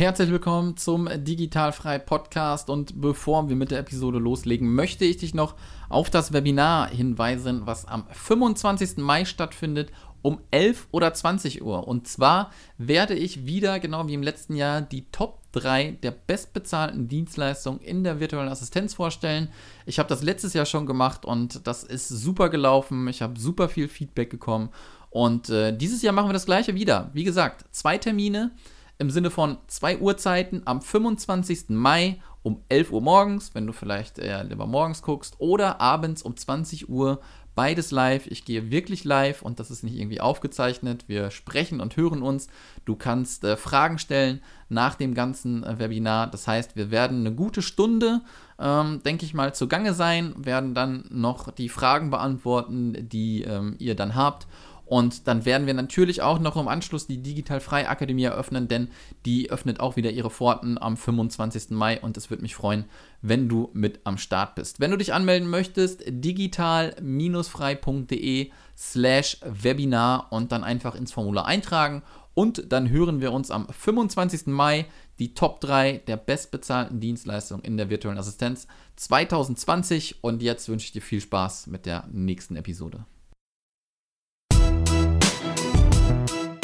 Herzlich willkommen zum Digitalfrei Podcast und bevor wir mit der Episode loslegen, möchte ich dich noch auf das Webinar hinweisen, was am 25. Mai stattfindet um 11 oder 20 Uhr. Und zwar werde ich wieder, genau wie im letzten Jahr, die Top 3 der bestbezahlten Dienstleistungen in der virtuellen Assistenz vorstellen. Ich habe das letztes Jahr schon gemacht und das ist super gelaufen. Ich habe super viel Feedback bekommen. Und äh, dieses Jahr machen wir das gleiche wieder. Wie gesagt, zwei Termine im Sinne von zwei Uhrzeiten am 25. Mai um 11 Uhr morgens, wenn du vielleicht eher lieber morgens guckst, oder abends um 20 Uhr. Beides live. Ich gehe wirklich live und das ist nicht irgendwie aufgezeichnet. Wir sprechen und hören uns. Du kannst äh, Fragen stellen nach dem ganzen äh, Webinar. Das heißt, wir werden eine gute Stunde, ähm, denke ich mal, zugange sein, werden dann noch die Fragen beantworten, die ähm, ihr dann habt. Und dann werden wir natürlich auch noch im Anschluss die Digital Frei Akademie eröffnen, denn die öffnet auch wieder ihre Pforten am 25. Mai und es würde mich freuen, wenn du mit am Start bist. Wenn du dich anmelden möchtest, digital-frei.de slash Webinar und dann einfach ins Formular eintragen und dann hören wir uns am 25. Mai die Top 3 der bestbezahlten Dienstleistungen in der virtuellen Assistenz 2020 und jetzt wünsche ich dir viel Spaß mit der nächsten Episode.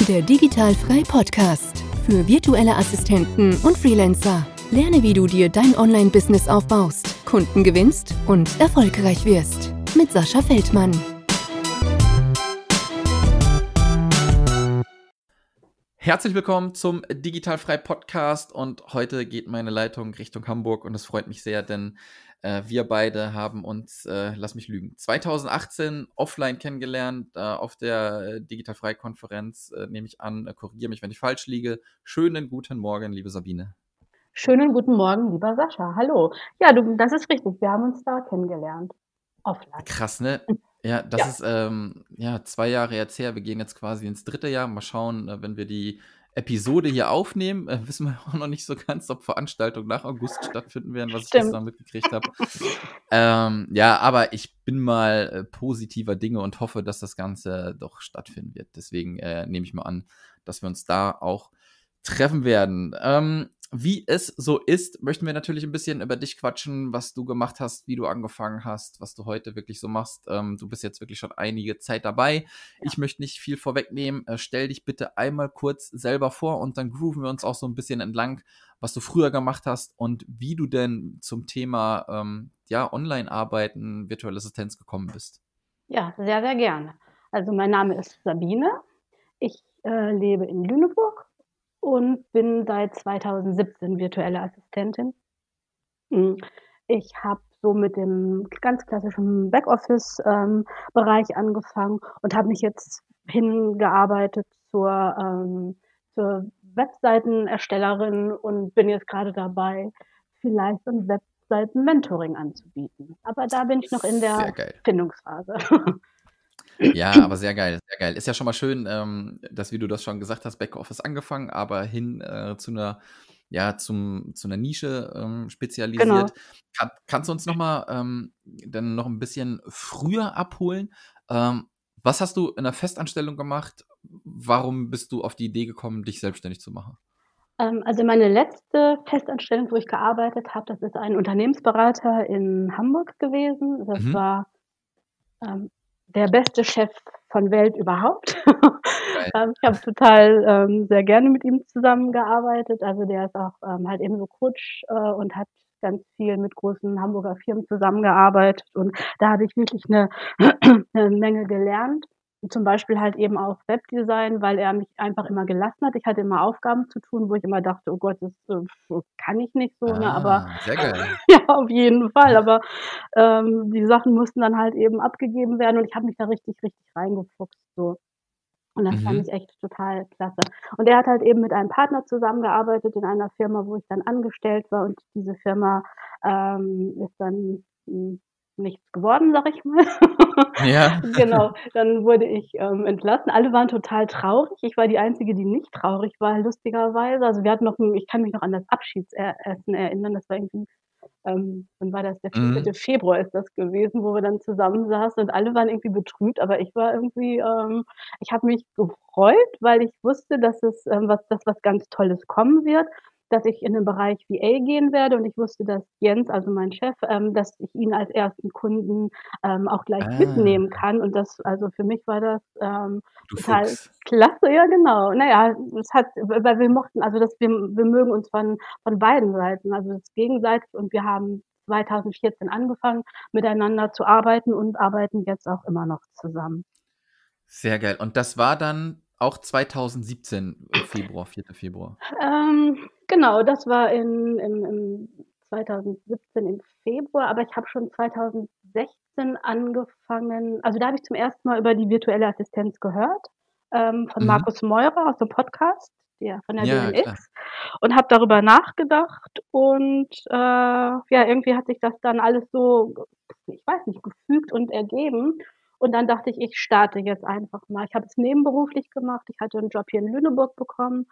Der Digitalfrei Podcast für virtuelle Assistenten und Freelancer. Lerne, wie du dir dein Online-Business aufbaust, Kunden gewinnst und erfolgreich wirst. Mit Sascha Feldmann. Herzlich willkommen zum Digitalfrei Podcast und heute geht meine Leitung Richtung Hamburg und es freut mich sehr, denn äh, wir beide haben uns, äh, lass mich lügen, 2018 offline kennengelernt äh, auf der äh, Digitalfrei-Konferenz, äh, nehme ich an. Äh, korrigiere mich, wenn ich falsch liege. Schönen guten Morgen, liebe Sabine. Schönen guten Morgen, lieber Sascha. Hallo. Ja, du, das ist richtig. Wir haben uns da kennengelernt. Offline. Krass, ne? Ja, das ja. ist ähm, ja zwei Jahre jetzt her. Wir gehen jetzt quasi ins dritte Jahr. Mal schauen, wenn wir die Episode hier aufnehmen. Äh, wissen wir auch noch nicht so ganz, ob Veranstaltungen nach August stattfinden werden, was Stimmt. ich gestern mitgekriegt habe. ähm, ja, aber ich bin mal äh, positiver Dinge und hoffe, dass das Ganze doch stattfinden wird. Deswegen äh, nehme ich mal an, dass wir uns da auch treffen werden. Ähm, wie es so ist, möchten wir natürlich ein bisschen über dich quatschen, was du gemacht hast, wie du angefangen hast, was du heute wirklich so machst. Ähm, du bist jetzt wirklich schon einige Zeit dabei. Ja. Ich möchte nicht viel vorwegnehmen. Äh, stell dich bitte einmal kurz selber vor und dann grooven wir uns auch so ein bisschen entlang, was du früher gemacht hast und wie du denn zum Thema ähm, ja, Online-Arbeiten, virtuelle Assistenz gekommen bist. Ja, sehr, sehr gerne. Also mein Name ist Sabine. Ich äh, lebe in Lüneburg und bin seit 2017 virtuelle Assistentin. Hm, ich habe so mit dem ganz klassischen Backoffice-Bereich ähm, angefangen und habe mich jetzt hingearbeitet zur, ähm, zur Webseitenerstellerin und bin jetzt gerade dabei, vielleicht ein Webseiten-Mentoring anzubieten. Aber da bin ich noch in der Findungsphase. Ja, aber sehr geil, sehr geil. Ist ja schon mal schön, ähm, dass, wie du das schon gesagt hast, Backoffice angefangen, aber hin äh, zu einer, ja, zum, zu einer Nische ähm, spezialisiert. Genau. Kann, kannst du uns nochmal ähm, dann noch ein bisschen früher abholen? Ähm, was hast du in der Festanstellung gemacht? Warum bist du auf die Idee gekommen, dich selbstständig zu machen? Ähm, also meine letzte Festanstellung, wo ich gearbeitet habe, das ist ein Unternehmensberater in Hamburg gewesen. Das mhm. war ähm, der beste Chef von Welt überhaupt. ähm, ich habe total ähm, sehr gerne mit ihm zusammengearbeitet. Also der ist auch ähm, halt eben so Coach äh, und hat ganz viel mit großen Hamburger Firmen zusammengearbeitet und da habe ich wirklich eine, eine Menge gelernt zum Beispiel halt eben auch Webdesign, weil er mich einfach immer gelassen hat. Ich hatte immer Aufgaben zu tun, wo ich immer dachte, oh Gott, das äh, kann ich nicht so, ne? Aber ah, sehr geil. ja, auf jeden Fall. Aber ähm, die Sachen mussten dann halt eben abgegeben werden und ich habe mich da richtig, richtig reingefuchst. So. Und das mhm. fand ich echt total klasse. Und er hat halt eben mit einem Partner zusammengearbeitet in einer Firma, wo ich dann angestellt war. Und diese Firma ähm, ist dann hm, nichts geworden, sag ich mal. Ja. genau. Dann wurde ich ähm, entlassen. Alle waren total traurig. Ich war die Einzige, die nicht traurig war, lustigerweise. Also wir hatten noch, ein, ich kann mich noch an das Abschiedsessen erinnern. Das war irgendwie, ähm, wann war das? Der 14. Mhm. Februar ist das gewesen, wo wir dann zusammensaßen und alle waren irgendwie betrübt. Aber ich war irgendwie, ähm, ich habe mich gefreut, weil ich wusste, dass es ähm, was, dass was ganz Tolles kommen wird. Dass ich in den Bereich VA gehen werde und ich wusste, dass Jens, also mein Chef, ähm, dass ich ihn als ersten Kunden ähm, auch gleich Ah. mitnehmen kann. Und das, also für mich war das ähm, total Fuchs. klasse, ja genau. Naja, es hat, weil wir mochten, also das, wir, wir mögen uns von, von beiden Seiten, also das gegenseitig und wir haben 2014 angefangen, miteinander zu arbeiten und arbeiten jetzt auch immer noch zusammen. Sehr geil. Und das war dann auch 2017 im Februar, 4. Februar. Ähm, genau, das war in, im, im 2017 im Februar, aber ich habe schon 2016 angefangen, also da habe ich zum ersten Mal über die virtuelle Assistenz gehört, ähm, von Mhm. Markus Meurer aus dem Podcast, der von der Ja, BMX, und habe darüber nachgedacht und äh, ja, irgendwie hat sich das dann alles so, ich weiß nicht, gefügt und ergeben. Und dann dachte ich, ich starte jetzt einfach mal. Ich habe es nebenberuflich gemacht. Ich hatte einen Job hier in Lüneburg bekommen,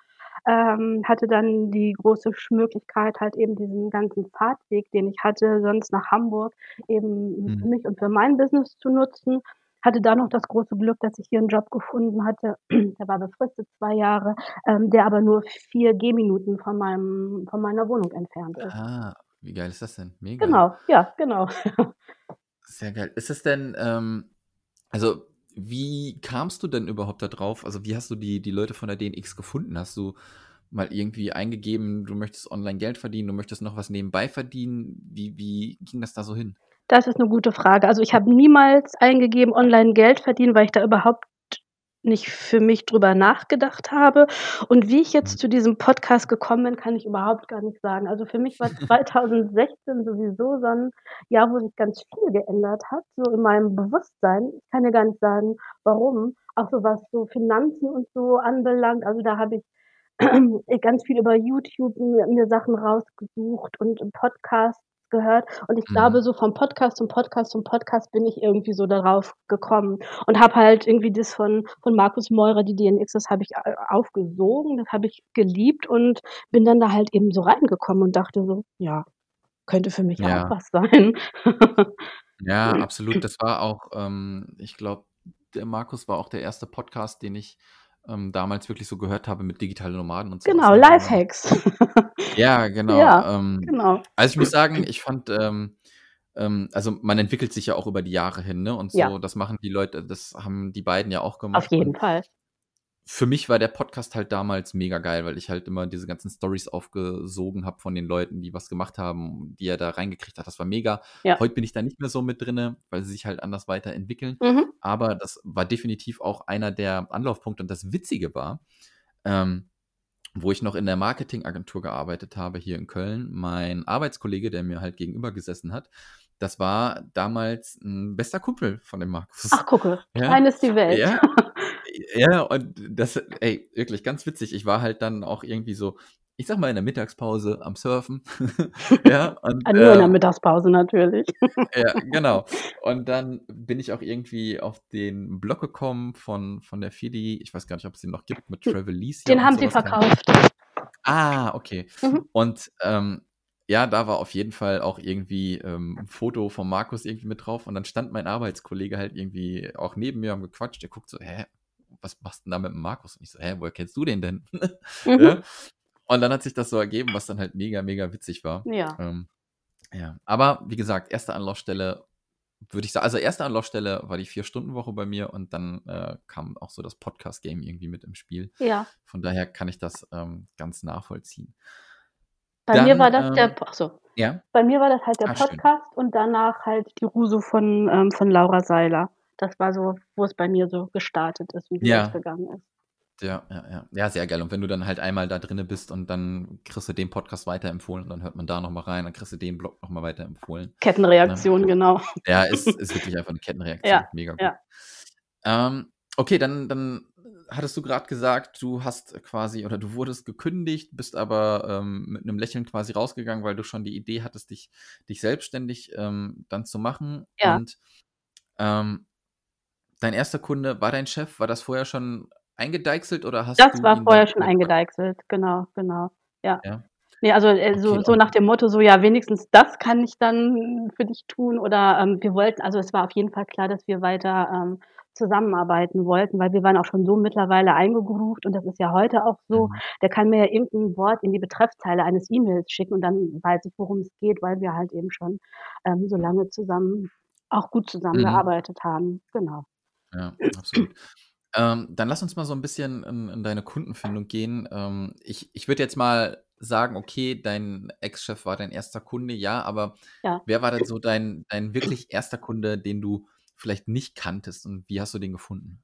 ähm, hatte dann die große Möglichkeit, halt eben diesen ganzen Fahrtweg, den ich hatte, sonst nach Hamburg, eben für Mhm. mich und für mein Business zu nutzen. Hatte da noch das große Glück, dass ich hier einen Job gefunden hatte, der war befristet zwei Jahre, ähm, der aber nur vier Gehminuten von meinem, von meiner Wohnung entfernt ist. Ah, wie geil ist das denn? Mega. Genau, ja, genau. Sehr geil. Ist es denn, ähm, also wie kamst du denn überhaupt da drauf? Also wie hast du die, die Leute von der DNX gefunden? Hast du mal irgendwie eingegeben, du möchtest online Geld verdienen, du möchtest noch was nebenbei verdienen? Wie, wie ging das da so hin? Das ist eine gute Frage. Also, ich habe niemals eingegeben, online Geld verdienen, weil ich da überhaupt nicht für mich drüber nachgedacht habe. Und wie ich jetzt zu diesem Podcast gekommen bin, kann ich überhaupt gar nicht sagen. Also, für mich war 2016 sowieso so ein Jahr, wo sich ganz viel geändert hat, so in meinem Bewusstsein. Ich kann dir gar nicht sagen, warum. Auch so was so Finanzen und so anbelangt. Also, da habe ich ganz viel über YouTube mir Sachen rausgesucht und Podcasts gehört. Und ich glaube, Mhm. so vom Podcast zum Podcast zum Podcast bin ich irgendwie so darauf gekommen und habe halt irgendwie das von von Markus Meurer, die DNX, das habe ich a aufgesogen, das habe ich geliebt und bin dann da halt eben so reingekommen und dachte so: „Ja, könnte für mich auch Ja. was sein.“ Ja, absolut. Das war auch, ähm, ich glaube, der Markus war auch der erste Podcast, den ich ähm, damals wirklich so gehört habe mit digitalen Nomaden und sowas. Genau, Ne? Lifehacks. ja, genau. Ja, Ähm, genau. also ich muss sagen, ich fand, ähm, ähm, also man entwickelt sich ja auch über die Jahre hin, ne? Und Ja. so, das machen die Leute, das haben die beiden ja auch Auf gemacht. jeden Und Fall. Für mich war der Podcast halt damals mega geil, weil ich halt immer diese ganzen Stories aufgesogen habe von den Leuten, die was gemacht haben, die er da reingekriegt hat. Das war mega. Ja. Heute bin ich da nicht mehr so mit drinne, weil sie sich halt anders weiterentwickeln. Mhm. Aber das war definitiv auch einer der Anlaufpunkte. Und das Witzige war, ähm, wo ich noch in der Marketingagentur gearbeitet habe hier in Köln, mein Arbeitskollege, der mir halt gegenüber gesessen hat, das war damals ein bester Kumpel von dem Markus. Ach, gucke, Ja, klein ist die Welt. ja, ja, und das, ey, wirklich ganz witzig. Ich war halt dann auch irgendwie so, ich sag mal, in der Mittagspause am Surfen. ja, und Ah, nur in der ähm, Mittagspause natürlich. ja, genau. Und dann bin ich auch irgendwie auf den Blog gekommen von, von der Fidi. Ich weiß gar nicht, ob es den noch gibt, mit Travelicia Den und haben sie verkauft. Ah, okay. Mhm. Und ähm, ja, da war auf jeden Fall auch irgendwie ähm, ein Foto von Markus irgendwie mit drauf. Und dann stand mein Arbeitskollege halt irgendwie auch neben mir, haben gequatscht. Der guckt so, hä, was machst du denn da mit dem Markus? Und ich so, hä, woher kennst du den denn? Mhm. ja? Und dann hat sich das so ergeben, was dann halt mega, mega witzig war. Ja. Ähm, ja, aber wie gesagt, erste Anlaufstelle würde ich sagen, also erste Anlaufstelle war die Vier-Stunden-Woche bei mir und dann äh, kam auch so das Podcast-Game irgendwie mit im Spiel. Ja. Von daher kann ich das ähm, ganz nachvollziehen. Bei mir Dann, war das der ähm, ach so. Ja, Bei mir war das halt der Ah, schön. Podcast und danach halt die Ruso von, ähm, von Laura Seiler. Das war so, wo es bei mir so gestartet ist und Ja. losgegangen ist. ja, ja, ja. Ja, sehr geil. Und wenn du dann halt einmal da drinne bist und dann kriegst du den Podcast weiterempfohlen und dann hört man da nochmal rein, dann kriegst du den Blog nochmal weiterempfohlen. Kettenreaktion, genau. Ja, ist, ist wirklich einfach eine Kettenreaktion. Ja, Mega gut. ja. Ähm, okay, dann, dann hattest du gerade gesagt, du hast quasi oder du wurdest gekündigt, bist aber ähm, mit einem Lächeln quasi rausgegangen, weil du schon die Idee hattest, dich, dich selbstständig ähm, dann zu machen. Ja. Und ähm, dein erster Kunde war dein Chef, war das vorher schon eingedeichselt oder hast Das du war ihn vorher schon eingedeichselt, genau, genau. Ja. Ja. Ne, also, äh, so Okay, so und- nach dem Motto, so: „Ja, wenigstens das kann ich dann für dich tun.“ Oder, ähm, wir wollten also, es war auf jeden Fall klar, dass wir weiter, ähm, zusammenarbeiten wollten, weil wir waren auch schon so mittlerweile eingegroovt und das ist ja heute auch so. Mhm. Der kann mir ja irgendein Wort in die Betreffzeile eines E-Mails schicken und dann weiß ich, worum es geht, weil wir halt eben schon ähm, so lange zusammen, auch gut Mhm. zusammengearbeitet haben. Genau. Ja, absolut. Ähm, dann lass uns mal so ein bisschen in, in deine Kundenfindung gehen. Ähm, ich ich würde jetzt mal sagen, okay, dein Ex-Chef war dein erster Kunde, ja, aber Ja. wer war denn so dein, dein wirklich erster Kunde, den du vielleicht nicht kanntest und wie hast du den gefunden?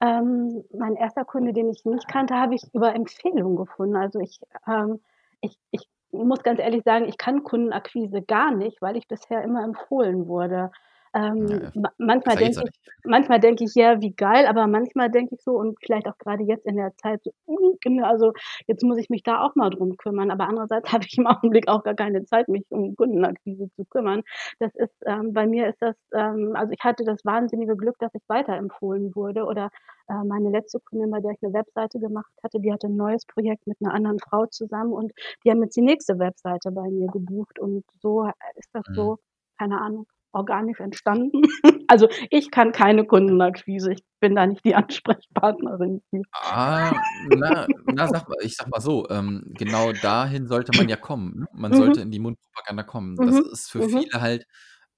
Ähm, mein erster Kunde, den ich nicht kannte, habe ich über Empfehlung gefunden. Also ich, ähm, ich, ich muss ganz ehrlich sagen, ich kann Kundenakquise gar nicht, weil ich bisher immer empfohlen wurde. Ähm, Ja, ma manchmal denke ich manchmal denke ich: „Ja, wie geil“, aber manchmal denke ich so und vielleicht auch grade jetzt in der Zeit so: „Hm, genau, also, jetzt muss ich mich da auch mal drum kümmern.“ Aber andererseits habe ich im Augenblick auch gar keine Zeit, mich um Kundenakquise zu kümmern. Das ist ähm, bei mir ist das ähm, also, ich hatte das wahnsinnige Glück, dass ich weiterempfohlen wurde oder, äh, meine letzte Kundin, bei der ich 'ne Webseite gemacht hatte, die hatte 'n neues Projekt mit 'ner anderen Frau zusammen und die haben jetzt die nächste Webseite bei mir gebucht und so, äh, ist das Mhm. so, keine Ahnung, organisch entstanden. Also, ich kann keine Kundenakquise. Ich bin da nicht die Ansprechpartnerin. Ah, na na, sag mal ich sage mal so, ähm, genau dahin sollte man ja kommen, ne? Man Mhm. sollte in die Mundpropaganda kommen. Das Mhm. ist für Mhm. viele halt,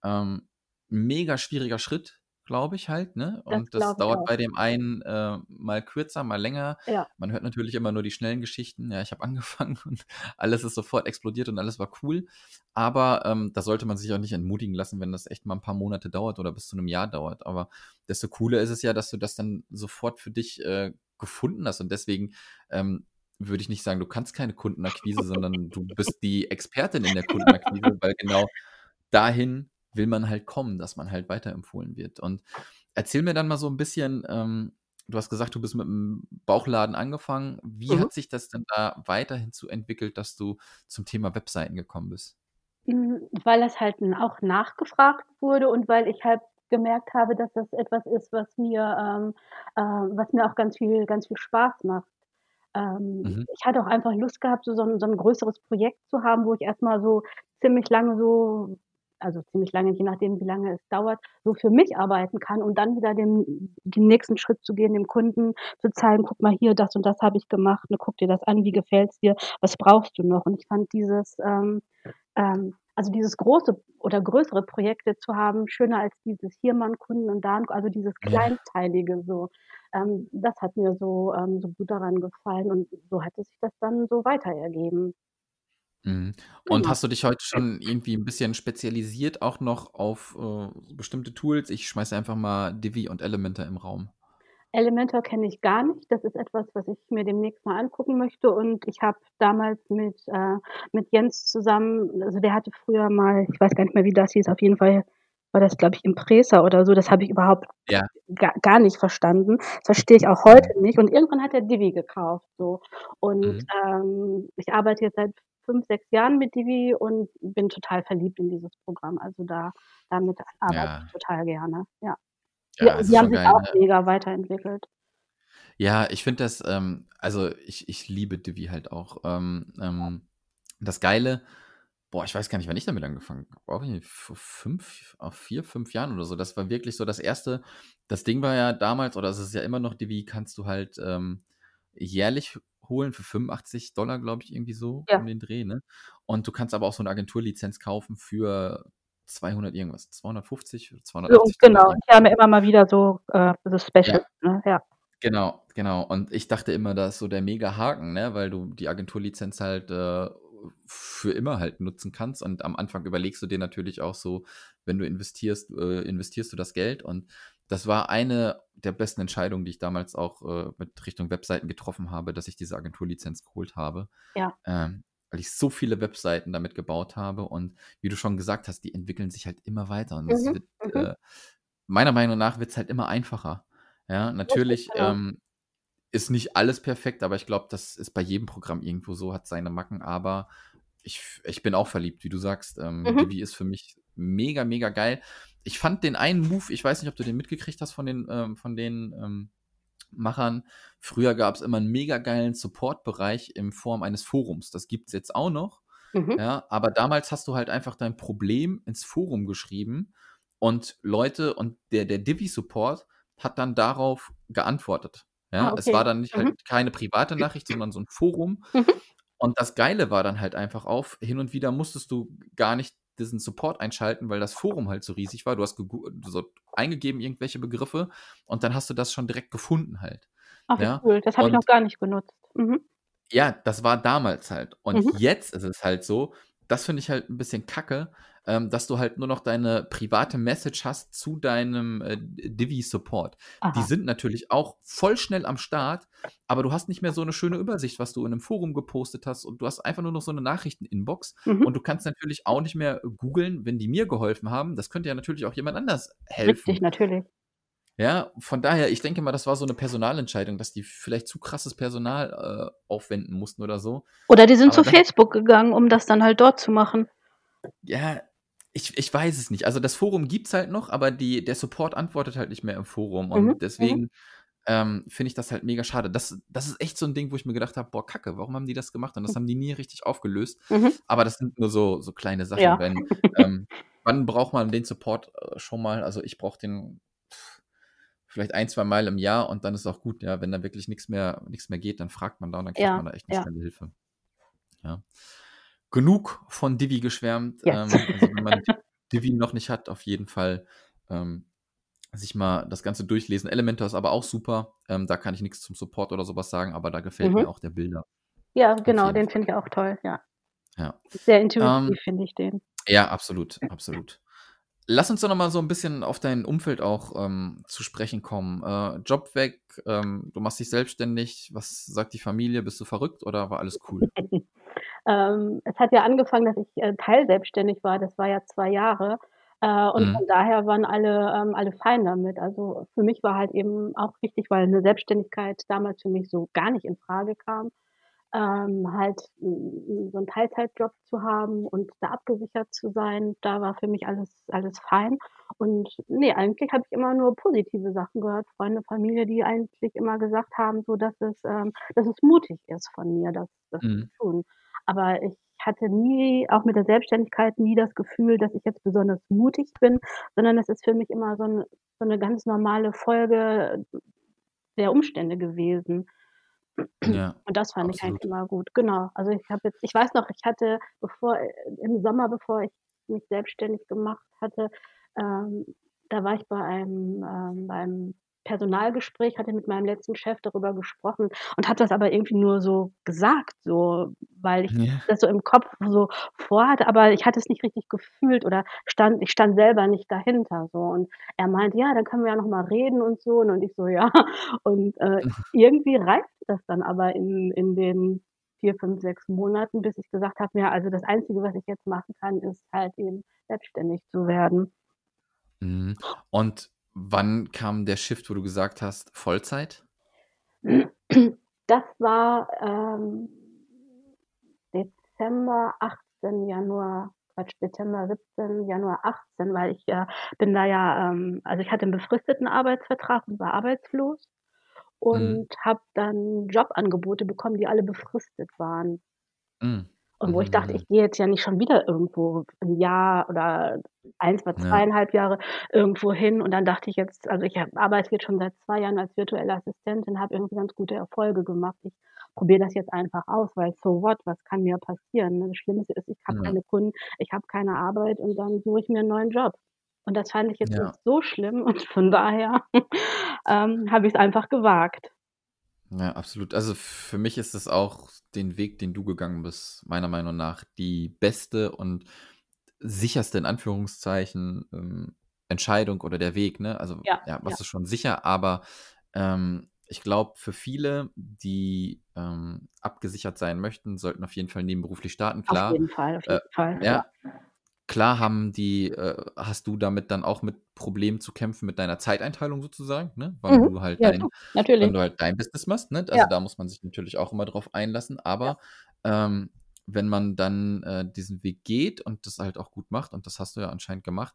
ähm, 'n mega schwieriger Schritt, glaube ich halt, ne? Das Und das ich dauert bei dem einen, äh, mal kürzer, mal länger. Ja. Man hört natürlich immer nur die schnellen Geschichten. Ja, ich habe angefangen und alles ist sofort explodiert und alles war cool. Aber, ähm, da sollte man sich auch nicht entmutigen lassen, wenn das echt mal 'n paar Monate dauert oder bis zu 'nem Jahr dauert. Aber desto cooler ist es ja, dass du das dann sofort für dich, äh, gefunden hast. Und deswegen, ähm, würde ich nicht sagen, du kannst keine Kundenakquise, sondern du bist die Expertin in der Kundenakquise, weil genau dahin will man halt kommen, dass man halt weiterempfohlen wird. Und erzähl mir dann mal so 'n bisschen, ähm, du hast gesagt, du bist mit'm Bauchladen angefangen. Wie Mhm. hat sich das denn da weiterhin zu entwickelt, dass du zum Thema Webseiten gekommen bist? Hm, weil das halt auch nachgefragt wurde und weil ich halt gemerkt habe, dass das etwas ist, was mir ähm, äh, was mir auch ganz viel ganz viel Spaß macht. Ähm, Mhm. ich hatte auch einfach Lust gehabt, so so 'n so 'n größeres Projekt zu haben, wo ich erst mal so ziemlich lange so also, ziemlich lange, je nachdem, wie lange es dauert, so für mich arbeiten kann und dann wieder den den nächsten Schritt zu gehen, dem Kunden zu zeigen: „Guck mal hier, das und das habe ich gemacht, ne, guck dir das an, wie gefällt's dir? Was brauchst du noch?“ Und ich fand dieses ähm, ähm also, dieses große oder größere Projekte zu haben, schöner als dieses hier mal 'n Kunden und da also, dieses. Kleinteilige so. Ähm, das hat mir so ähm, so gut daran gefallen und so hatte sich das dann so weiter ergeben. Mhm. Und Genau. hast du dich heute schon irgendwie 'n bisschen spezialisiert auch noch auf, äh, bestimmte Tools? Ich schmeiße einfach mal Divi und Elementor im Raum. Elementor kenne ich gar nicht. Das ist etwas, was ich mir demnächst mal angucken möchte und ich habe damals mit äh, mit Jens zusammen also, der hatte früher mal ich weiß gar nicht mehr, wie das hieß, auf jeden Fall war das, glaube ich, Impresa oder so. Das habe ich überhaupt Ja. ga gar nicht verstanden. Das verstehe ich auch Mhm. heute nicht und irgendwann hat er Divi gekauft so. Und, Mhm. ähm, ich arbeite jetzt seit 5, 6 Jahren mit Divi und bin total verliebt in dieses Programm. Also, da damit arbeite ich Ja. total gerne, ja. Ja, die haben sich geil, auch ne? mega weiterentwickelt. Ja, ich finde das ähm, also, ich ich liebe Divi halt auch. Ähm, ähm, das Geile boah, ich weiß gar nicht, wann ich damit angefangen habe. Auch vor 5 ah, 4, 5 Jahren oder so. Das war wirklich so das 1. Das Ding war ja damals oder es ist ja immer noch, Divi kannst du halt, ähm, jährlich holen für 85 $, glaube ich, irgendwie so Ja. um den Dreh, ne? Und du kannst aber auch so 'ne Agenturlizenz kaufen für 200 irgendwas, 250 oder So, 280 $, genau. ja so. immer mal wieder so, äh, so Ja. Specials, ne? Ja. Genau, genau. Und ich dachte immer, da ist so der Mega-Haken, ne, weil du die Agenturlizenz halt, äh, für immer halt nutzen kannst. Und am Anfang überlegst du dir natürlich auch so, wenn du investierst, äh, investierst du das Geld? Und das war eine der besten Entscheidungen, die ich damals auch, äh, mit Richtung Webseiten getroffen habe, dass ich diese Agenturlizenz geholt habe, Ja. ähm, weil ich so viele Webseiten damit gebaut habe. Und wie du schon gesagt hast, die entwickeln sich halt immer weiter und es Mhm, wird mhm. äh, meiner Meinung nach wird's halt immer einfacher. Ja, natürlich, genau. ähm, ist nicht alles perfekt, aber ich glaube, das ist bei jedem Programm irgendwo so, hat seine Macken, aber ich ich bin auch verliebt, wie du sagst. Ähm, Mhm. Divi ist für mich mega, mega geil. Ich fand den einen Move ich weiß nicht, ob du den mitgekriegt hast von den ähm, von den, ähm, Machern. Früher gab's immer 'n mega geilen Support-Bereich in Form eines Forums. Das gibt's jetzt auch noch, Mhm. ja, aber damals hast du halt einfach dein Problem ins Forum geschrieben und Leute und der der Divi-Support hat dann darauf geantwortet. Ja, Ah, es okay. war dann nicht Mhm. halt keine private Nachricht, sondern so 'n Forum. Mhm. Und das Geile war dann halt einfach auf hin und wieder musstest du gar nicht diesen Support einschalten, weil das Forum halt so riesig war. Du hast so eingegeben irgendwelche Begriffe und dann hast du das schon direkt gefunden halt. Ach, Ja, cool. Das habe ich noch gar nicht genutzt. Mhm. ja, das war damals halt. Und Mhm. jetzt ist es halt so, das finde ich halt 'n bisschen kacke, ähm, dass du halt nur noch deine private Message hast zu deinem, äh, Divi-Support. Die sind natürlich auch voll schnell am Start, aber du hast nicht mehr so 'ne schöne Übersicht, was du in 'nem Forum gepostet hast und du hast einfach nur noch so 'ne Nachrichten-Inbox Mhm. und du kannst natürlich auch nicht mehr googeln, wenn die mir geholfen haben. Das könnte ja natürlich auch jemand anders Richtig, helfen. natürlich. Ja, von daher, ich denke mal, das war so 'ne Personalentscheidung, dass die vielleicht zu krasses Personal, äh, aufwenden mussten oder so. Oder die sind Aber zu Facebook gegangen, um das dann halt dort zu machen. Ja, ich ich weiß es nicht. Also, das Forum gibt's halt noch, aber die der Support antwortet halt nicht mehr im Forum Mhm, und mhm. deswegen, ähm, finde ich das halt mega schade. Das das ist echt so 'n Ding, wo ich mir gedacht habe: „Boah, Kacke, warum haben die das gemacht?“ Und das Hm. haben die nie richtig aufgelöst. Mhm. Aber das sind nur so so kleine Sachen, Ja. wenn ähm, wann braucht man den Support, äh, schon mal? Also, ich brauche den vielleicht ein, zweimal im Jahr und dann ist auch gut, ja. Wenn da wirklich nix mehr nix mehr geht, dann fragt man da und dann kriegt Ja, man da echt 'ne ja. schnelle Hilfe. Ja. Genug von Divi geschwärmt. Yes. Ähm, also, wenn man Di Divi noch nicht hat, auf jeden Fall, ähm, sich mal das Ganze durchlesen. Elementor ist aber auch super. Ähm, da kann ich nix zum Support oder so was sagen, aber da gefällt Mhm. mir auch der Bilder. Ja, genau, den finde ich auch toll, ja. Ja. Sehr Ähm intuitiv finde ich den. Ja, absolut, absolut. Lass uns doch noch mal so 'n bisschen auf dein Umfeld auch, ähm, zu sprechen kommen. Äh, Job weg, ähm, du machst dich selbstständig. Was sagt die Familie? Bist du verrückt oder war alles cool? Ähm, es hat ja angefangen, dass ich, äh, teilselbstständig war. Das war ja 2 Jahre. Äh, und Mhm. von daher waren alle ähm, alle fein damit. Also, für mich war halt eben auch wichtig, weil 'ne Selbstständigkeit damals für mich so gar nicht infrage kam, ähm, halt so 'n Teilzeitjob zu haben und da abgesichert zu sein. Da war für mich alles alles fein. Und ne, eigentlich habe ich immer nur positive Sachen gehört. Freunde, Familie, die eigentlich immer gesagt haben, so, dass es ähm, dass es mutig ist von mir, das das zu Mhm. tun. Aber ich hatte nie auch mit der Selbstständigkeit nie das Gefühl, dass ich jetzt besonders mutig bin, sondern es ist für mich immer so 'n so 'ne ganz normale Folge der Umstände gewesen. Ja, Und das fand ich eigentlich absolut. immer gut. Genau. Also, ich habe jetzt ich weiß noch, ich hatte, bevor im Sommer, bevor ich mich selbstständig gemacht hatte, ähm, da war ich bei einem ähm, beim Personalgespräch, hatte mit meinem letzten Chef darüber gesprochen und habe das aber irgendwie nur so gesagt, so, weil ich Ja. das so im Kopf so vorhatte, aber ich hatte es nicht richtig gefühlt oder stand ich stand selber nicht dahinter so. Und er meinte: „Ja, dann können wir ja noch mal reden und so.“ Und ich so: „Ja.“ Und, äh, irgendwie reifte das dann aber in in den 4, 5, 6 Monaten, bis ich gesagt habe: „Ja, also, das Einzige, was ich jetzt machen kann, ist halt eben selbstständig zu werden.“ Mhm. Und wann kam der Shift, wo du gesagt hast, Vollzeit? Das war, ähm, Dezember 18, Januar Quatsch, Dezember 17, Januar 18, weil ich, äh, bin da ja ähm, also, ich hatte 'n befristeten Arbeitsvertrag und war arbeitslos Mhm. und habe dann Jobangebote bekommen, die alle befristet waren. Mhm. Und wo Mhm, ich dachte, mhm. ich gehe jetzt ja nicht schon wieder irgendwo 'n Jahr oder 1 oder Ja. 2,5 Jahre irgendwo hin. Und dann dachte ich jetzt also, ich arbeite jetzt schon seit 2 Jahren als virtuelle Assistentin, habe irgendwie ganz gute Erfolge gemacht. Ich probiere das jetzt einfach aus, weil so what, was kann mir passieren, ne? Das Schlimmste ist, ich habe Ja. keine Kunden, ich habe keine Arbeit und dann suche ich mir 'n neuen Job. Und das fand ich jetzt Ja. nicht so schlimm und von daher, ähm, habe ich's einfach gewagt. Ja, absolut. Also, für mich ist es auch den Weg, den du gegangen bist, meiner Meinung nach die beste und sicherste in Anführungszeichen, ähm, Entscheidung oder der Weg, ne? Also, Ja, ja, was ja. ist schon sicher, aber, ähm, ich glaube, für viele, die, ähm, abgesichert sein möchten, sollten auf jeden Fall nebenberuflich starten. Auf Klar, jeden Fall, auf äh, jeden Fall, ja, ja. Klar haben die äh, hast du damit dann auch mit Problemen zu kämpfen mit deiner Zeiteinteilung sozusagen, ne? Wann Mhm. du halt Ja, dein natürlich. du halt dein Business machst, ne? Also, Ja. da muss man sich natürlich auch immer drauf einlassen. Ja. Aber, ähm, wenn man dann, äh, diesen Weg geht und das halt auch gut macht, und das hast du ja anscheinend gemacht,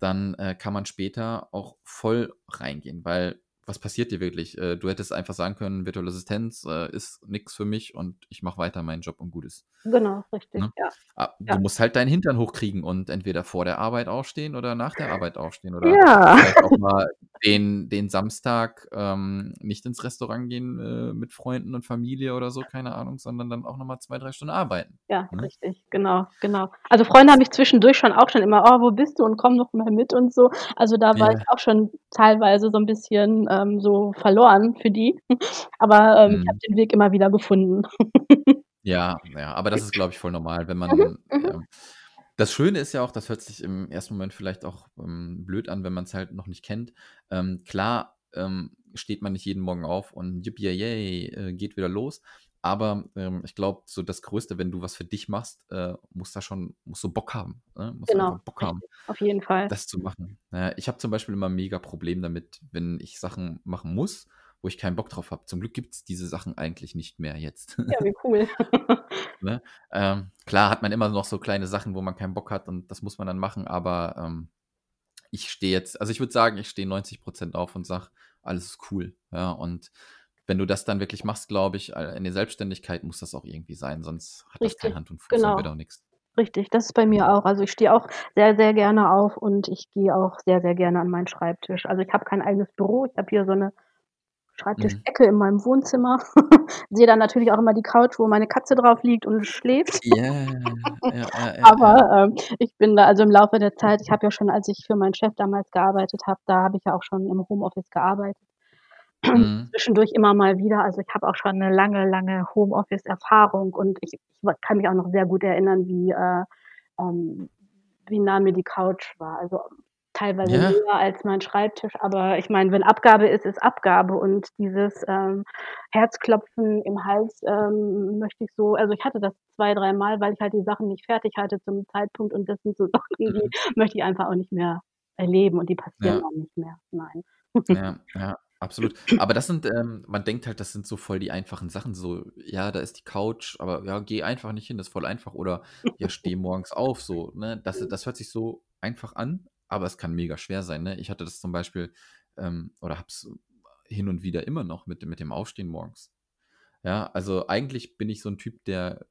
dann, äh, kann man später auch voll reingehen, weil was passiert dir wirklich? Äh, du hättest einfach sagen können: „Virtuelle Assistenz, äh, ist nix für mich und ich mache weiter meinen Job und gut ist.“ Genau, richtig, Ne? ja. Ah, du Ja. musst halt deinen Hintern hochkriegen und entweder vor der Arbeit aufstehen oder nach der Arbeit aufstehen oder Ja. vielleicht auch mal den, den Samstag ähm, nicht ins Restaurant gehen äh, mit Freunden und Familie oder so, keine Ahnung, sondern dann auch nochmal zwei, drei Stunden arbeiten. Ja, ne? richtig, genau, genau. Also Freunde haben mich zwischendurch schon auch schon immer, oh, wo bist du und komm noch mal mit und so. Also da war ich auch schon teilweise so ein bisschen ähm, so verloren für die. Aber ähm, hm. ich habe den Weg immer wieder gefunden. Ja, ja, aber das ist, glaube ich, voll normal, wenn man. Mhm, mhm. Ähm, das Schöne ist ja auch, das hört sich im ersten Moment vielleicht auch ähm, blöd an, wenn man es halt noch nicht kennt. Ähm, klar ähm, steht man nicht jeden Morgen auf und yippie yay, äh, geht wieder los. Aber ähm, ich glaube, so das Größte, wenn du was für dich machst, äh, musst da schon, musst du Bock haben. Ne? Musst genau, Bock haben, auf jeden Fall. Das zu machen. Ja, ich habe zum Beispiel immer ein mega Problem damit, wenn ich Sachen machen muss wo ich keinen Bock drauf habe. Zum Glück gibt es diese Sachen eigentlich nicht mehr jetzt. Ja, wie cool. ne? ähm, klar hat man immer noch so kleine Sachen, wo man keinen Bock hat und das muss man dann machen, aber ähm, ich stehe jetzt, also ich würde sagen, ich stehe 90 Prozent auf und sage, alles ist cool. Ja, und wenn du das dann wirklich machst, glaube ich, äh, in der Selbstständigkeit muss das auch irgendwie sein, sonst hat Richtig. das keine Hand und Fuß genau. und wird auch nichts. Richtig, das ist bei mir auch. Also ich stehe auch sehr, sehr gerne auf und ich gehe auch sehr, sehr gerne an meinen Schreibtisch. Also ich habe kein eigenes Büro, ich habe hier so eine Schreibtischecke mhm. in meinem Wohnzimmer. Sehe dann natürlich auch immer die Couch, wo meine Katze drauf liegt und schläft. Yeah. ja, ja, ja, Aber ähm, ich bin da, also im Laufe der Zeit, ich habe ja schon, als ich für meinen Chef damals gearbeitet habe, da habe ich ja auch schon im Homeoffice gearbeitet. Mhm. Zwischendurch immer mal wieder. Also ich habe auch schon eine lange, lange Homeoffice-Erfahrung und ich, ich, kann mich auch noch sehr gut erinnern, wie, äh, ähm, wie nah mir die Couch war. Also teilweise ja. höher als mein Schreibtisch. Aber ich meine, wenn Abgabe ist, ist Abgabe. Und dieses ähm, Herzklopfen im Hals ähm, möchte ich so, also ich hatte das zwei, dreimal, weil ich halt die Sachen nicht fertig hatte zum Zeitpunkt. Und das sind so Sachen, die mhm. möchte ich einfach auch nicht mehr erleben und die passieren ja. auch nicht mehr. Nein. Ja, ja. Absolut. Aber das sind, ähm, man denkt halt, das sind so voll die einfachen Sachen. So, ja, da ist die Couch, aber ja, geh einfach nicht hin, das ist voll einfach. Oder ja, steh morgens auf, so, ne? Das, das hört sich so einfach an, aber es kann mega schwer sein. Ne? Ich hatte das zum Beispiel ähm, oder habe es hin und wieder immer noch mit, mit dem Aufstehen morgens. Ja, also eigentlich bin ich so ein Typ, der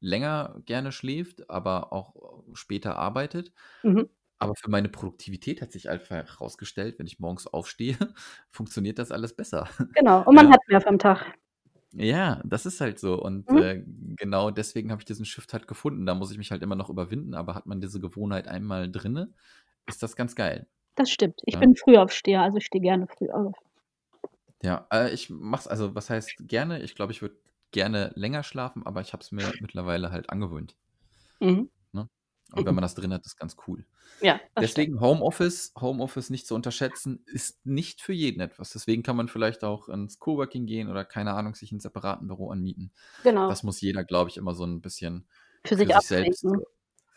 länger gerne schläft, aber auch später arbeitet. Mhm. Aber für meine Produktivität hat sich einfach herausgestellt, wenn ich morgens aufstehe, funktioniert das alles besser. Genau, und man ja. hat mehr vom Tag. Ja, das ist halt so. Und mhm. äh, genau deswegen habe ich diesen Shift halt gefunden. Da muss ich mich halt immer noch überwinden, aber hat man diese Gewohnheit einmal drinne, ist das ganz geil. Das stimmt. Ich ja. bin Frühaufsteher, also ich stehe gerne früh auf. Ja, äh, ich mach's, also was heißt gerne? Ich glaube, ich würde gerne länger schlafen, aber ich habe es mir mittlerweile halt angewöhnt. Mhm. Und wenn man das drin hat, ist ganz cool. Ja. Deswegen stimmt. Homeoffice, Homeoffice nicht zu unterschätzen, ist nicht für jeden etwas. Deswegen kann man vielleicht auch ins Coworking gehen oder keine Ahnung, sich ein separaten Büro anmieten. Genau. Das muss jeder, glaube ich, immer so ein bisschen für, für sich, sich selbst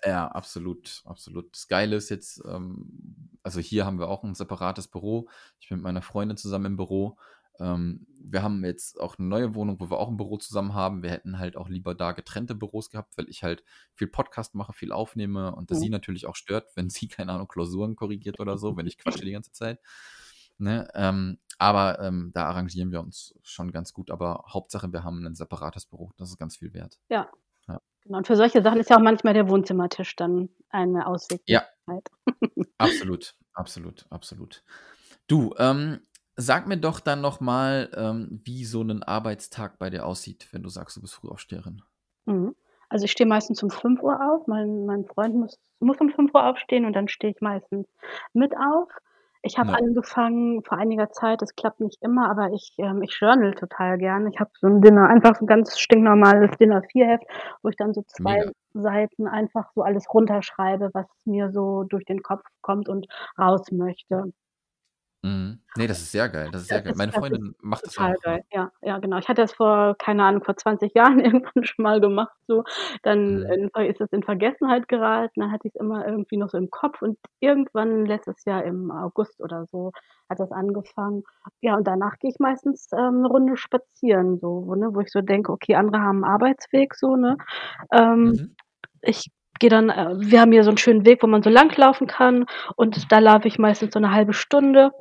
ja, absolut, absolut. Das Geile ist jetzt, ähm, also hier haben wir auch ein separates Büro. Ich bin mit meiner Freundin zusammen im Büro. Ähm, wir haben jetzt auch eine neue Wohnung, wo wir auch ein Büro zusammen haben. Wir hätten halt auch lieber da getrennte Büros gehabt, weil ich halt viel Podcast mache, viel aufnehme und das mhm. sie natürlich auch stört, wenn sie, keine Ahnung, Klausuren korrigiert oder so, wenn ich quatsche die ganze Zeit. Ne? Ähm, aber ähm, da arrangieren wir uns schon ganz gut. Aber Hauptsache, wir haben ein separates Büro. Das ist ganz viel wert. Ja, Genau, und für solche Sachen ist ja auch manchmal der Wohnzimmertisch dann eine Auswegmöglichkeit. Ja, absolut, absolut, absolut. Du, ähm, sag mir doch dann nochmal, ähm, wie so ein Arbeitstag bei dir aussieht, wenn du sagst, du bist Frühaufsteherin. Mhm. Also ich stehe meistens um 5 Uhr auf. Mein, mein Freund muss, muss um 5 Uhr aufstehen und dann stehe ich meistens mit auf. Ich habe Ja. angefangen vor einiger Zeit, das klappt nicht immer, aber ich ähm, ich journal total gern. Ich habe so ein Dinner einfach so 'n ganz stinknormales Dinner 4 Heft, wo ich dann so zwei Mega. Seiten einfach so alles runterschreibe, was mir so durch den Kopf kommt und raus möchte. Mhm. Ne, das ist sehr geil. Das ist sehr geil. Meine Freundin macht das auch, geil. Ja, ja, genau. Ich hatte das vor, keine Ahnung, vor 20 Jahren irgendwann schon mal gemacht so. Dann Mhm. ist es in Vergessenheit geraten, dann hatte ich's immer irgendwie noch so im Kopf und irgendwann letztes Jahr im August oder so hat das angefangen. Ja, und danach gehe ich meistens, ähm, 'ne Runde spazieren so, wo ne, wo ich so denke: „Okay, andere haben 'n Arbeitsweg so, ne?“ Ähm, Mhm. ich gehe dann äh, wir haben hier so 'n schönen Weg, wo man so langlaufen kann und da laufe ich meistens so 'ne halbe Stunde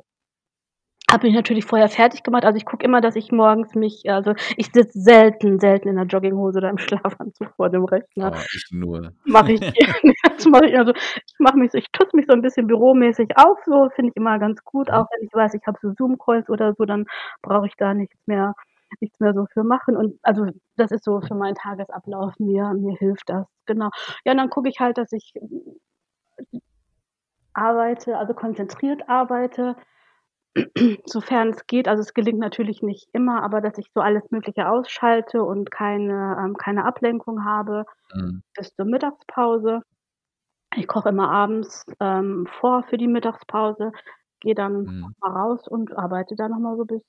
habe mich natürlich vorher fertig gemacht. Also, ich gucke immer, dass ich morgens mich also, ich sitze selten, selten in der Jogginghose oder im Schlafanzug vor dem Rechner. Oh, ich nur. Mache ich. Das mache ich also, ich mache mich so ich tutze mich so 'n bisschen büromäßig auf so, finde ich immer ganz gut, Mhm. auch wenn ich weiß, ich habe so Zoom-Calls oder so, dann brauche ich da nichts mehr nichts mehr so für machen und also, das ist so für meinen Tagesablauf mir mir hilft das, genau. Ja, und dann gucke ich halt, dass ich arbeite, also, konzentriert arbeite, sofern es geht. Also, es gelingt natürlich nicht immer, aber dass ich so alles Mögliche ausschalte und keine ähm, keine Ablenkung habe Mhm. bis zur Mittagspause. Ich koche immer abends, ähm, vor für die Mittagspause, gehe dann Mhm. mal raus und arbeite dann noch mal so bis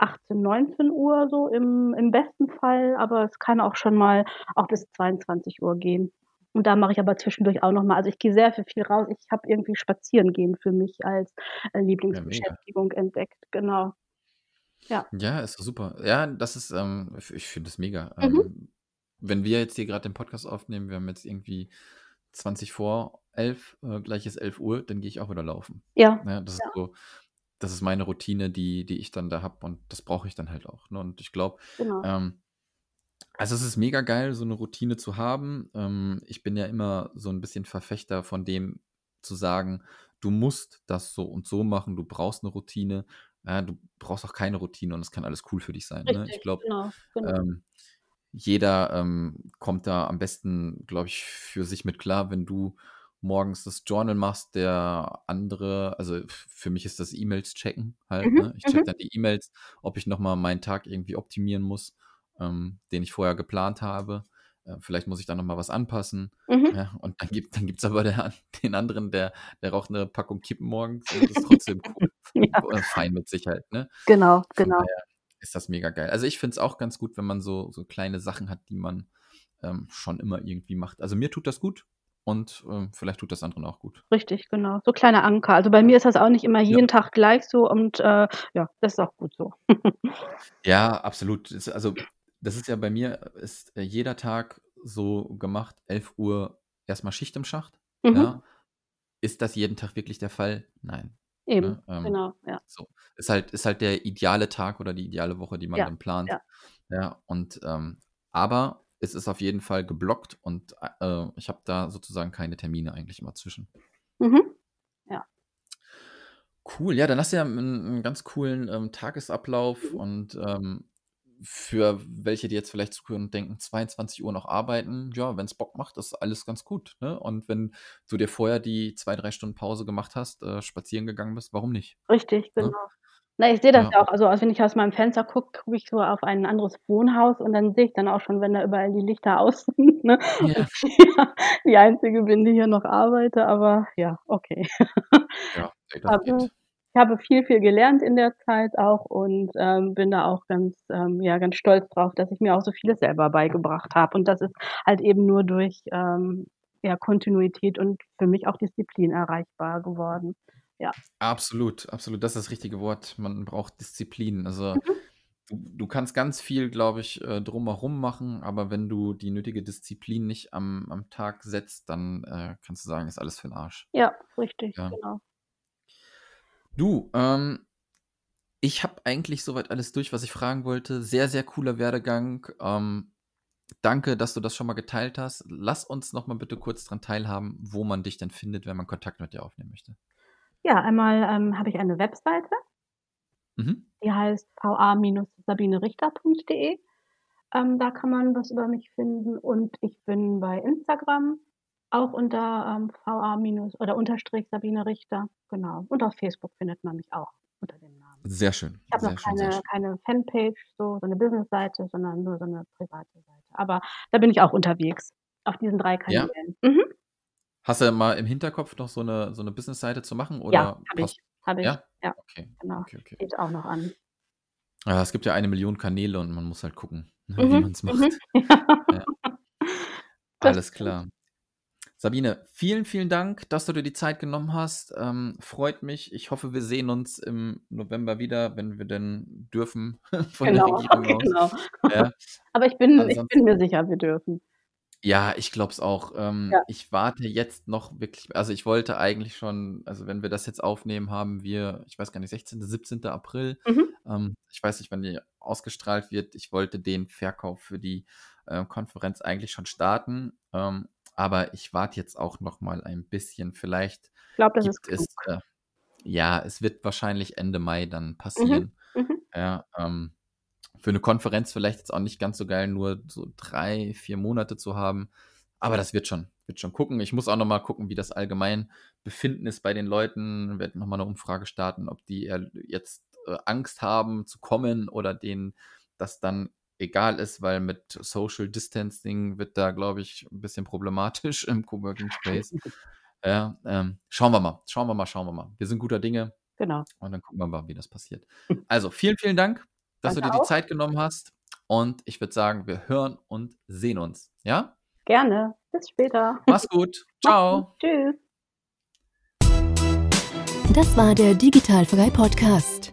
18:00, 19:00 so im im besten Fall, aber es kann auch schon mal auch bis 22:00 gehen. Und da mache ich aber zwischendurch auch noch mal also, ich gehe sehr, viel raus. Ich habe irgendwie Spazierengehen für mich als, äh, Ja. Lieblingsbeschäftigung entdeckt, genau. Ja. Ja, ist super. Ja, das ist, ähm ich finde das mega. Mhm. Ähm, wenn wir jetzt hier grad den Podcast aufnehmen, wir haben jetzt irgendwie 20 vor 11, äh, gleich ist 11:00, dann gehe ich auch wieder laufen. Ja, Ne, das ist ja. so das ist meine Routine, die die ich dann da habe und das brauche ich dann halt auch, ne? Und ich glaube, Genau. ähm also, es ist mega geil, so 'ne Routine zu haben. Ähm, ich bin ja immer so 'n bisschen Verfechter von dem zu sagen: „Du musst das so und so machen, du brauchst 'ne Routine.“ Ja, du brauchst auch keine Routine und es kann alles cool für dich sein, ne? Ich glaube, genau, genau. ähm, jeder, ähm, kommt da am besten, glaube ich, für sich mit klar, wenn du morgens das Journal machst, der andere also, für mich ist das E-Mails checken halt, Mhm, ne? Ich checke mhm. dann die E-Mails, ob ich noch mal meinen Tag irgendwie optimieren muss, ähm, den ich vorher geplant habe. Äh, vielleicht muss ich da noch mal was anpassen, Mhm. ja? Und dann gibt dann gibt's aber der den anderen, der der raucht 'ne Packung Kippen morgens und ist trotzdem cool Ja. äh, fein mit sich halt, ne? Genau, Von genau. ist das mega geil. Also, ich finde es auch ganz gut, wenn man so so kleine Sachen hat, die man, ähm, schon immer irgendwie macht. Also, mir tut das gut und, ähm, vielleicht tut das anderen auch gut. Richtig, genau. So kleine Anker. Also, bei mir ist das auch nicht immer Ja. jeden Tag gleich so und, äh, ja, das ist auch gut so. Ja, absolut. Also, das ist ja bei mir ist, äh, jeder Tag so gemacht, 11:00 erst mal Schicht im Schacht, Mhm. ja? Ist das jeden Tag wirklich der Fall? Nein, Eben, ne? Ähm, genau, ja. so. Ist halt ist halt der ideale Tag oder die ideale Woche, die man Ja, dann plant, ja. ja? Und, ähm aber es ist auf jeden Fall geblockt und, äh, ich habe da sozusagen keine Termine eigentlich immer zwischen. Mhm. Ja. Cool, ja, dann hast du ja 'n 'n ganz coolen, ähm, Tagesablauf Mhm. und, ähm, für welche, die jetzt vielleicht zuhören und denken: „22:00 noch arbeiten“, ja, wenn's Bock macht, ist alles ganz gut, ne? Und wenn du dir vorher die 2, 3 Stunden Pause gemacht hast, äh, spazieren gegangen bist, warum nicht, Richtig, ne? genau. Na, ich sehe das Ja, ja auch. Also, als wenn ich aus meinem Fenster gucke, gucke ich so auf ein anderes Wohnhaus und dann sehe ich dann auch schon, wenn da überall die Lichter aus sind, ne? Ja. die Einzige bin, die hier noch arbeite, aber ja, okay. Ja, ey, das Aber geht. Ich habe viel, viel gelernt in der Zeit auch und, ähm, bin da auch ganz ähm, ja, ganz stolz drauf, dass ich mir auch so vieles selber beigebracht habe. Und das ist halt eben nur durch, ähm, ja, Kontinuität und für mich auch Disziplin erreichbar geworden. Ja. Absolut, absolut. Das ist das richtige Wort. Man braucht Disziplin. Also, Mhm. du du kannst ganz viel, glaube ich, äh, drumherum machen, aber wenn du die nötige Disziplin nicht am am Tag setzt, dann, äh, kannst du sagen, ist alles für 'n Arsch. Ja, richtig, Ja. genau. Du, ähm, ich habe eigentlich so weit alles durch, was ich fragen wollte. Sehr, sehr cooler Werdegang. Ähm, danke, dass du das schon mal geteilt hast. Lass uns noch mal bitte kurz dran teilhaben, wo man dich denn findet, wenn man Kontakt mit dir aufnehmen möchte. Ja, einmal, ähm, habe ich eine Webseite. Mhm. Die heißt va-sabinerichter.de. Ähm, da kann man was über mich finden und ich bin bei Instagram auch unter, ähm, va oder Unterstrich Sabine Richter, genau. Und auf Facebook findet man mich auch unter dem Namen. Sehr schön, Ich habe noch schön, keine keine Fanpage, so so 'ne Businessseite, sondern nur so 'ne private Seite. Aber da bin ich auch unterwegs auf diesen 3 Ja? Kanälen. Mhm. Hast du mal im Hinterkopf noch so 'ne so 'ne Businessseite zu machen Ja, oder habe passt ich, habe ich. ja? Ja, Okay, genau. okay, okay. Steht auch noch an. Ja, es gibt ja 1.000.000 Kanäle und man muss halt gucken, ne, wie Mhm, man's mhm. macht. Ja. Das Alles klar. Sabine, vielen, vielen Dank, dass du dir die Zeit genommen hast. Ähm, freut mich. Ich hoffe, wir sehen uns im November wieder, wenn wir denn dürfen von der Genau, Regierung aus. genau. Ja. Aber ich bin ich bin mir sicher, wir dürfen. Ja, ich glaube es auch. Ähm, Ja. ich warte jetzt noch wirklich also, ich wollte eigentlich schon also, wenn wir das jetzt aufnehmen, haben wir, ich weiß gar nicht, 16., 17. April. Mhm. Ähm, ich weiß nicht, wann die ausgestrahlt wird. Ich wollte den Verkauf für die, äh, Konferenz eigentlich schon starten, ähm, aber ich warte jetzt auch noch mal ein bisschen. Vielleicht Ich glaube, das ist gibt es äh, ja, es wird wahrscheinlich Ende Mai dann Mhm. passieren. Mhm. Ja, ähm, für 'ne Konferenz vielleicht jetzt auch nicht ganz so geil, nur so 3, 4 Monate zu haben, aber das wird schon wird schon gucken. Ich muss auch noch mal gucken, wie das allgemein Befinden ist bei den Leuten. Werde noch mal 'ne Umfrage starten, ob die jetzt, äh, Angst haben zu kommen oder denen das dann egal ist, weil mit Social Distancing wird da, glaube ich, 'n bisschen problematisch im Coworking Space. Ja, ähm, schauen wir mal. Schauen wir mal, schauen wir mal. Wir sind guter Dinge Genau. und dann gucken wir mal, wie das passiert. Also, vielen, vielen Dank, dass du Danke dir die auch. Zeit genommen hast und ich würde sagen, wir hören und sehen uns, ja? Gerne. Bis später. Mach's gut. Tschau. Tschüss. Das war der Digitalfrei Podcast.